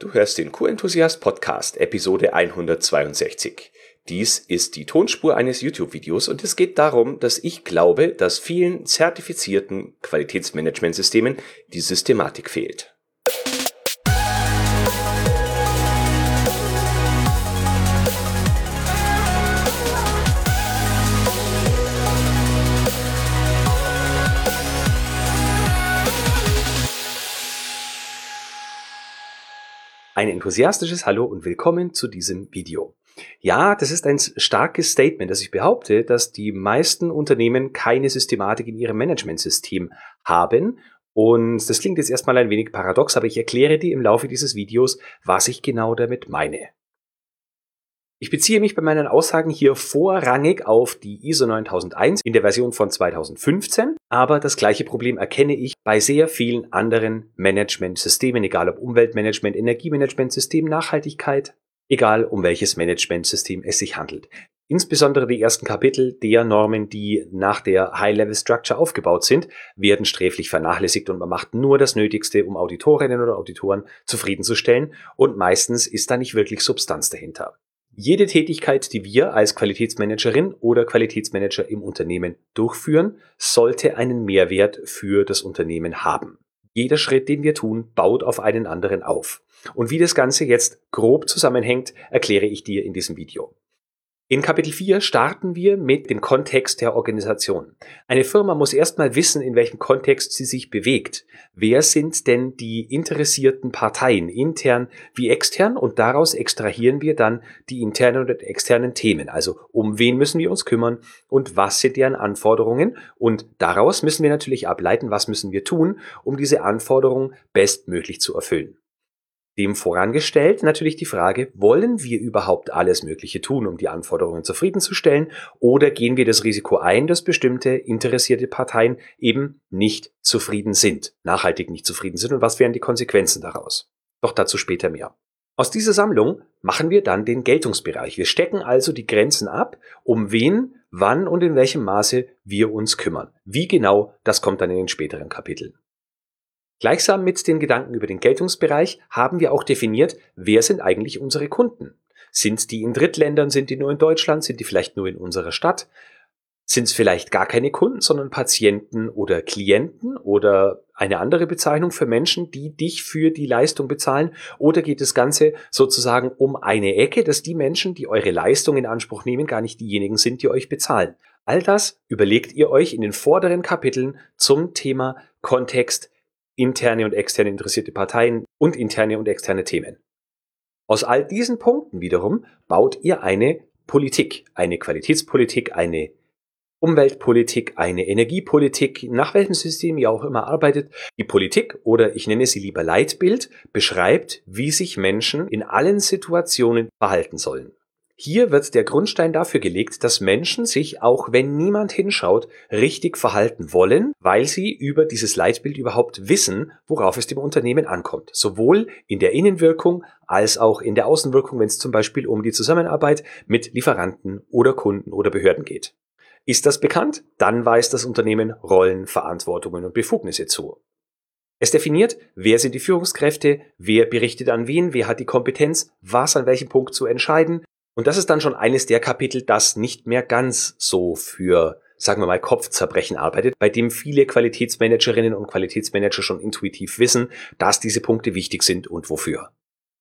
Du hörst den Q-Enthusiast Podcast, Episode 162. Dies ist die Tonspur eines YouTube-Videos und es geht darum, dass ich glaube, dass vielen zertifizierten Qualitätsmanagementsystemen die Systematik fehlt. Ein enthusiastisches Hallo und willkommen zu diesem Video. Ja, das ist ein starkes Statement, dass ich behaupte, dass die meisten Unternehmen keine Systematik in ihrem Managementsystem haben. Und das klingt jetzt erstmal ein wenig paradox, aber ich erkläre dir im Laufe dieses Videos, was ich genau damit meine. Ich beziehe mich bei meinen Aussagen hier vorrangig auf die ISO 9001 in der Version von 2015, aber das gleiche Problem erkenne ich bei sehr vielen anderen Managementsystemen, egal ob Umweltmanagement, Energiemanagementsystem, Nachhaltigkeit, egal um welches Managementsystem es sich handelt. Insbesondere die ersten Kapitel der Normen, die nach der High-Level-Structure aufgebaut sind, werden sträflich vernachlässigt und man macht nur das Nötigste, um Auditorinnen oder Auditoren zufriedenzustellen und meistens ist da nicht wirklich Substanz dahinter. Jede Tätigkeit, die wir als Qualitätsmanagerin oder Qualitätsmanager im Unternehmen durchführen, sollte einen Mehrwert für das Unternehmen haben. Jeder Schritt, den wir tun, baut auf einen anderen auf. Und wie das Ganze jetzt grob zusammenhängt, erkläre ich dir in diesem Video. In Kapitel 4 starten wir mit dem Kontext der Organisation. Eine Firma muss erstmal wissen, in welchem Kontext sie sich bewegt. Wer sind denn die interessierten Parteien, intern wie extern? Und daraus extrahieren wir dann die internen und externen Themen. Also um wen müssen wir uns kümmern und was sind deren Anforderungen? Und daraus müssen wir natürlich ableiten, was müssen wir tun, um diese Anforderungen bestmöglich zu erfüllen. Dem vorangestellt natürlich die Frage, wollen wir überhaupt alles Mögliche tun, um die Anforderungen zufriedenzustellen, oder gehen wir das Risiko ein, dass bestimmte interessierte Parteien eben nicht zufrieden sind, nachhaltig nicht zufrieden sind und was wären die Konsequenzen daraus? Doch dazu später mehr. Aus dieser Sammlung machen wir dann den Geltungsbereich. Wir stecken also die Grenzen ab, um wen, wann und in welchem Maße wir uns kümmern. Wie genau, das kommt dann in den späteren Kapiteln. Gleichsam mit den Gedanken über den Geltungsbereich haben wir auch definiert, wer sind eigentlich unsere Kunden? Sind die in Drittländern, sind die nur in Deutschland, sind die vielleicht nur in unserer Stadt? Sind es vielleicht gar keine Kunden, sondern Patienten oder Klienten oder eine andere Bezeichnung für Menschen, die dich für die Leistung bezahlen? Oder geht das Ganze sozusagen um eine Ecke, dass die Menschen, die eure Leistung in Anspruch nehmen, gar nicht diejenigen sind, die euch bezahlen? All das überlegt ihr euch in den vorderen Kapiteln zum Thema Kontext, interne und externe interessierte Parteien und interne und externe Themen. Aus all diesen Punkten wiederum baut ihr eine Politik, eine Qualitätspolitik, eine Umweltpolitik, eine Energiepolitik, nach welchem System ihr auch immer arbeitet. Die Politik oder ich nenne sie lieber Leitbild beschreibt, wie sich Menschen in allen Situationen verhalten sollen. Hier wird der Grundstein dafür gelegt, dass Menschen sich, auch wenn niemand hinschaut, richtig verhalten wollen, weil sie über dieses Leitbild überhaupt wissen, worauf es dem Unternehmen ankommt. Sowohl in der Innenwirkung als auch in der Außenwirkung, wenn es zum Beispiel um die Zusammenarbeit mit Lieferanten oder Kunden oder Behörden geht. Ist das bekannt? Dann weist das Unternehmen Rollen, Verantwortungen und Befugnisse zu. Es definiert, wer sind die Führungskräfte, wer berichtet an wen, wer hat die Kompetenz, was an welchem Punkt zu entscheiden, und das ist dann schon eines der Kapitel, das nicht mehr ganz so für, sagen wir mal, Kopfzerbrechen arbeitet, bei dem viele Qualitätsmanagerinnen und Qualitätsmanager schon intuitiv wissen, dass diese Punkte wichtig sind und wofür.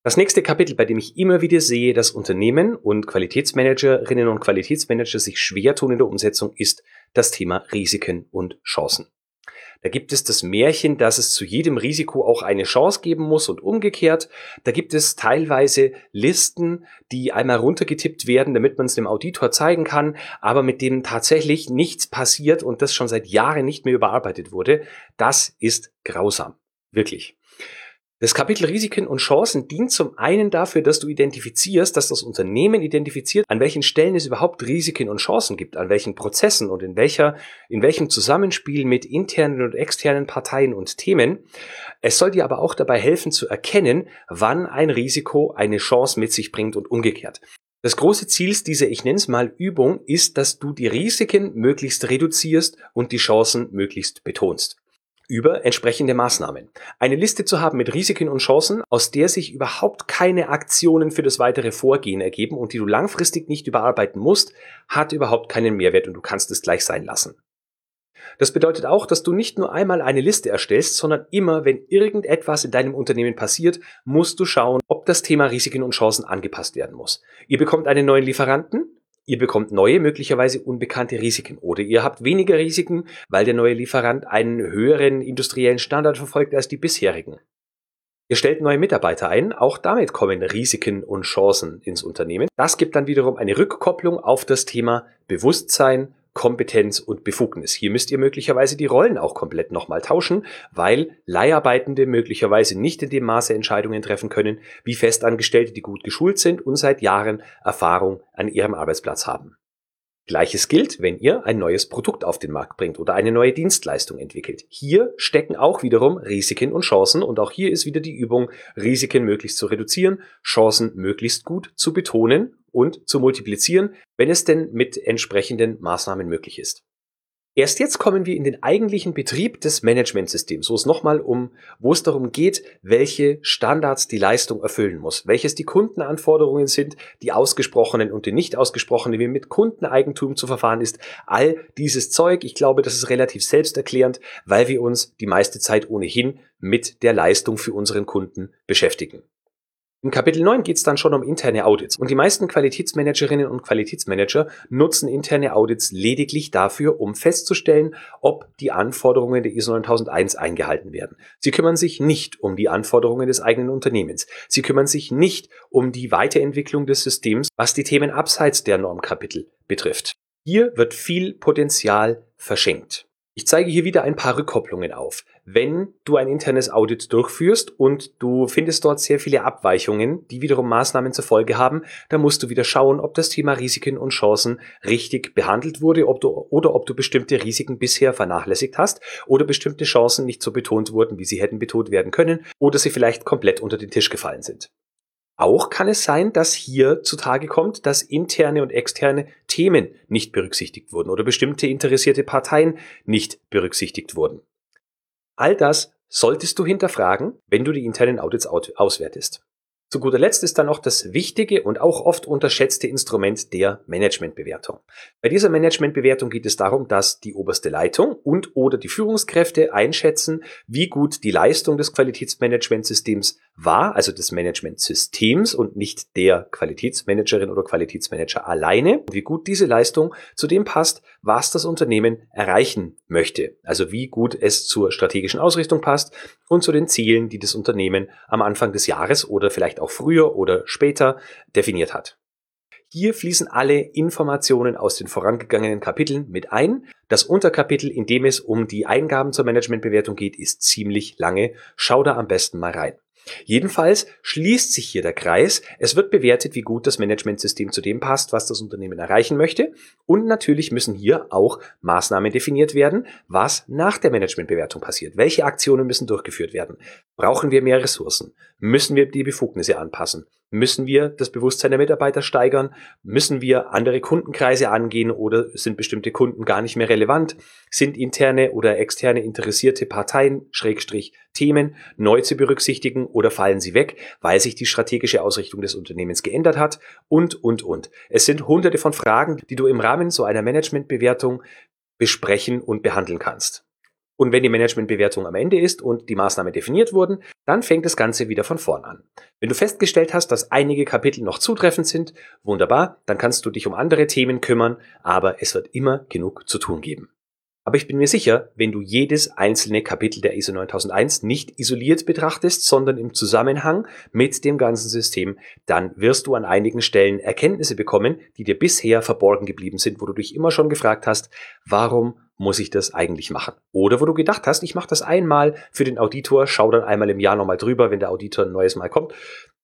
Das nächste Kapitel, bei dem ich immer wieder sehe, dass Unternehmen und Qualitätsmanagerinnen und Qualitätsmanager sich schwer tun in der Umsetzung, ist das Thema Risiken und Chancen. Da gibt es das Märchen, dass es zu jedem Risiko auch eine Chance geben muss und umgekehrt. Da gibt es teilweise Listen, die einmal runtergetippt werden, damit man es dem Auditor zeigen kann, aber mit denen tatsächlich nichts passiert und das schon seit Jahren nicht mehr überarbeitet wurde. Das ist grausam. Wirklich. Das Kapitel Risiken und Chancen dient zum einen dafür, dass du identifizierst, dass das Unternehmen identifiziert, an welchen Stellen es überhaupt Risiken und Chancen gibt, an welchen Prozessen und in welcher, in welchem Zusammenspiel mit internen und externen Parteien und Themen. Es soll dir aber auch dabei helfen zu erkennen, wann ein Risiko eine Chance mit sich bringt und umgekehrt. Das große Ziel dieser, ich nenne es mal Übung, ist, dass du die Risiken möglichst reduzierst und die Chancen möglichst betonst. Über entsprechende Maßnahmen. Eine Liste zu haben mit Risiken und Chancen, aus der sich überhaupt keine Aktionen für das weitere Vorgehen ergeben und die du langfristig nicht überarbeiten musst, hat überhaupt keinen Mehrwert und du kannst es gleich sein lassen. Das bedeutet auch, dass du nicht nur einmal eine Liste erstellst, sondern immer, wenn irgendetwas in deinem Unternehmen passiert, musst du schauen, ob das Thema Risiken und Chancen angepasst werden muss. Ihr bekommt einen neuen Lieferanten, Ihr bekommt neue, möglicherweise unbekannte Risiken oder ihr habt weniger Risiken, weil der neue Lieferant einen höheren industriellen Standard verfolgt als die bisherigen. Ihr stellt neue Mitarbeiter ein, auch damit kommen Risiken und Chancen ins Unternehmen. Das gibt dann wiederum eine Rückkopplung auf das Thema Bewusstsein, Kompetenz und Befugnis. Hier müsst ihr möglicherweise die Rollen auch komplett nochmal tauschen, weil Leiharbeitende möglicherweise nicht in dem Maße Entscheidungen treffen können, wie Festangestellte, die gut geschult sind und seit Jahren Erfahrung an ihrem Arbeitsplatz haben. Gleiches gilt, wenn ihr ein neues Produkt auf den Markt bringt oder eine neue Dienstleistung entwickelt. Hier stecken auch wiederum Risiken und Chancen und auch hier ist wieder die Übung, Risiken möglichst zu reduzieren, Chancen möglichst gut zu betonen und zu multiplizieren, wenn es denn mit entsprechenden Maßnahmen möglich ist. Erst jetzt kommen wir in den eigentlichen Betrieb des Managementsystems, wo es nochmal um, wo es darum geht, welche Standards die Leistung erfüllen muss, welches die Kundenanforderungen sind, die ausgesprochenen und die nicht ausgesprochenen, wie mit Kundeneigentum zu verfahren ist. All dieses Zeug, ich glaube, das ist relativ selbsterklärend, weil wir uns die meiste Zeit ohnehin mit der Leistung für unseren Kunden beschäftigen. In Kapitel 9 geht es dann schon um interne Audits und die meisten Qualitätsmanagerinnen und Qualitätsmanager nutzen interne Audits lediglich dafür, um festzustellen, ob die Anforderungen der ISO 9001 eingehalten werden. Sie kümmern sich nicht um die Anforderungen des eigenen Unternehmens. Sie kümmern sich nicht um die Weiterentwicklung des Systems, was die Themen abseits der Normkapitel betrifft. Hier wird viel Potenzial verschenkt. Ich zeige hier wieder ein paar Rückkopplungen auf. Wenn du ein internes Audit durchführst und du findest dort sehr viele Abweichungen, die wiederum Maßnahmen zur Folge haben, dann musst du wieder schauen, ob das Thema Risiken und Chancen richtig behandelt wurde ob du, oder ob du bestimmte Risiken bisher vernachlässigt hast oder bestimmte Chancen nicht so betont wurden, wie sie hätten betont werden können oder sie vielleicht komplett unter den Tisch gefallen sind. Auch kann es sein, dass hier zutage kommt, dass interne und externe Themen nicht berücksichtigt wurden oder bestimmte interessierte Parteien nicht berücksichtigt wurden. All das solltest du hinterfragen, wenn du die internen Audits auswertest. Zu guter Letzt ist dann noch das wichtige und auch oft unterschätzte Instrument der Managementbewertung. Bei dieser Managementbewertung geht es darum, dass die oberste Leitung und oder die Führungskräfte einschätzen, wie gut die Leistung des Qualitätsmanagementsystems war, also des Managementsystems und nicht der Qualitätsmanagerin oder Qualitätsmanager alleine, wie gut diese Leistung zu dem passt, was das Unternehmen erreichen möchte. Also wie gut es zur strategischen Ausrichtung passt und zu den Zielen, die das Unternehmen am Anfang des Jahres oder vielleicht auch früher oder später definiert hat. Hier fließen alle Informationen aus den vorangegangenen Kapiteln mit ein. Das Unterkapitel, in dem es um die Eingaben zur Managementbewertung geht, ist ziemlich lange. Schau da am besten mal rein. Jedenfalls schließt sich hier der Kreis. Es wird bewertet, wie gut das Managementsystem zu dem passt, was das Unternehmen erreichen möchte. Und natürlich müssen hier auch Maßnahmen definiert werden, was nach der Managementbewertung passiert. Welche Aktionen müssen durchgeführt werden? Brauchen wir mehr Ressourcen? Müssen wir die Befugnisse anpassen? Müssen wir das Bewusstsein der Mitarbeiter steigern? Müssen wir andere Kundenkreise angehen oder sind bestimmte Kunden gar nicht mehr relevant? Sind interne oder externe interessierte Parteien, Schrägstrich, Themen neu zu berücksichtigen oder fallen sie weg, weil sich die strategische Ausrichtung des Unternehmens geändert hat? Und, und, und. Es sind hunderte von Fragen, die du im Rahmen so einer Managementbewertung besprechen und behandeln kannst. Und wenn die Managementbewertung am Ende ist und die Maßnahmen definiert wurden, dann fängt das Ganze wieder von vorn an. Wenn du festgestellt hast, dass einige Kapitel noch zutreffend sind, wunderbar, dann kannst du dich um andere Themen kümmern, aber es wird immer genug zu tun geben. Aber ich bin mir sicher, wenn du jedes einzelne Kapitel der ISO 9001 nicht isoliert betrachtest, sondern im Zusammenhang mit dem ganzen System, dann wirst du an einigen Stellen Erkenntnisse bekommen, die dir bisher verborgen geblieben sind, wo du dich immer schon gefragt hast, warum muss ich das eigentlich machen? Oder wo du gedacht hast, ich mache das einmal für den Auditor, schau dann einmal im Jahr nochmal drüber, wenn der Auditor ein neues Mal kommt.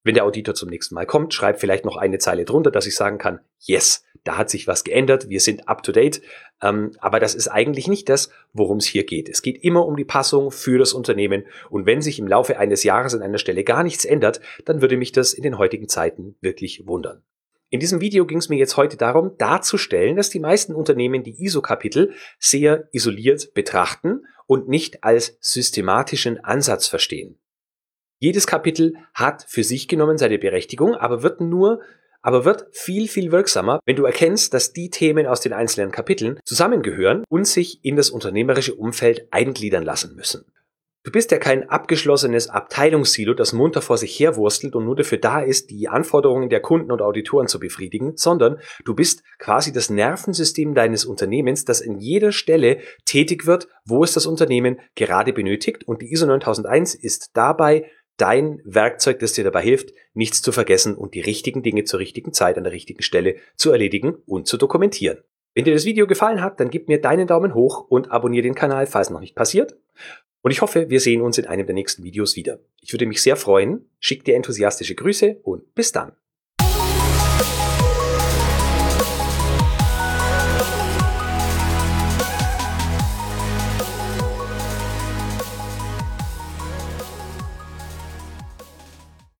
Wenn der Auditor zum nächsten Mal kommt, schreib vielleicht noch eine Zeile drunter, dass ich sagen kann, yes, da hat sich was geändert, wir sind up to date. Ähm, aber das ist eigentlich nicht das, worum es hier geht. Es geht immer um die Passung für das Unternehmen. Und wenn sich im Laufe eines Jahres an einer Stelle gar nichts ändert, dann würde mich das in den heutigen Zeiten wirklich wundern. In diesem Video ging es mir jetzt heute darum, darzustellen, dass die meisten Unternehmen die ISO-Kapitel sehr isoliert betrachten und nicht als systematischen Ansatz verstehen. Jedes Kapitel hat für sich genommen seine Berechtigung, aber wird nur aber wird viel, viel wirksamer, wenn du erkennst, dass die Themen aus den einzelnen Kapiteln zusammengehören und sich in das unternehmerische Umfeld eingliedern lassen müssen. Du bist ja kein abgeschlossenes Abteilungssilo, das munter vor sich herwurstelt und nur dafür da ist, die Anforderungen der Kunden und Auditoren zu befriedigen, sondern du bist quasi das Nervensystem deines Unternehmens, das in jeder Stelle tätig wird, wo es das Unternehmen gerade benötigt und die ISO 9001 ist dabei dein Werkzeug, das dir dabei hilft, nichts zu vergessen und die richtigen Dinge zur richtigen Zeit an der richtigen Stelle zu erledigen und zu dokumentieren. Wenn dir das Video gefallen hat, dann gib mir deinen Daumen hoch und abonniere den Kanal, falls noch nicht passiert. Und ich hoffe, wir sehen uns in einem der nächsten Videos wieder. Ich würde mich sehr freuen. Schick dir enthusiastische Grüße und bis dann.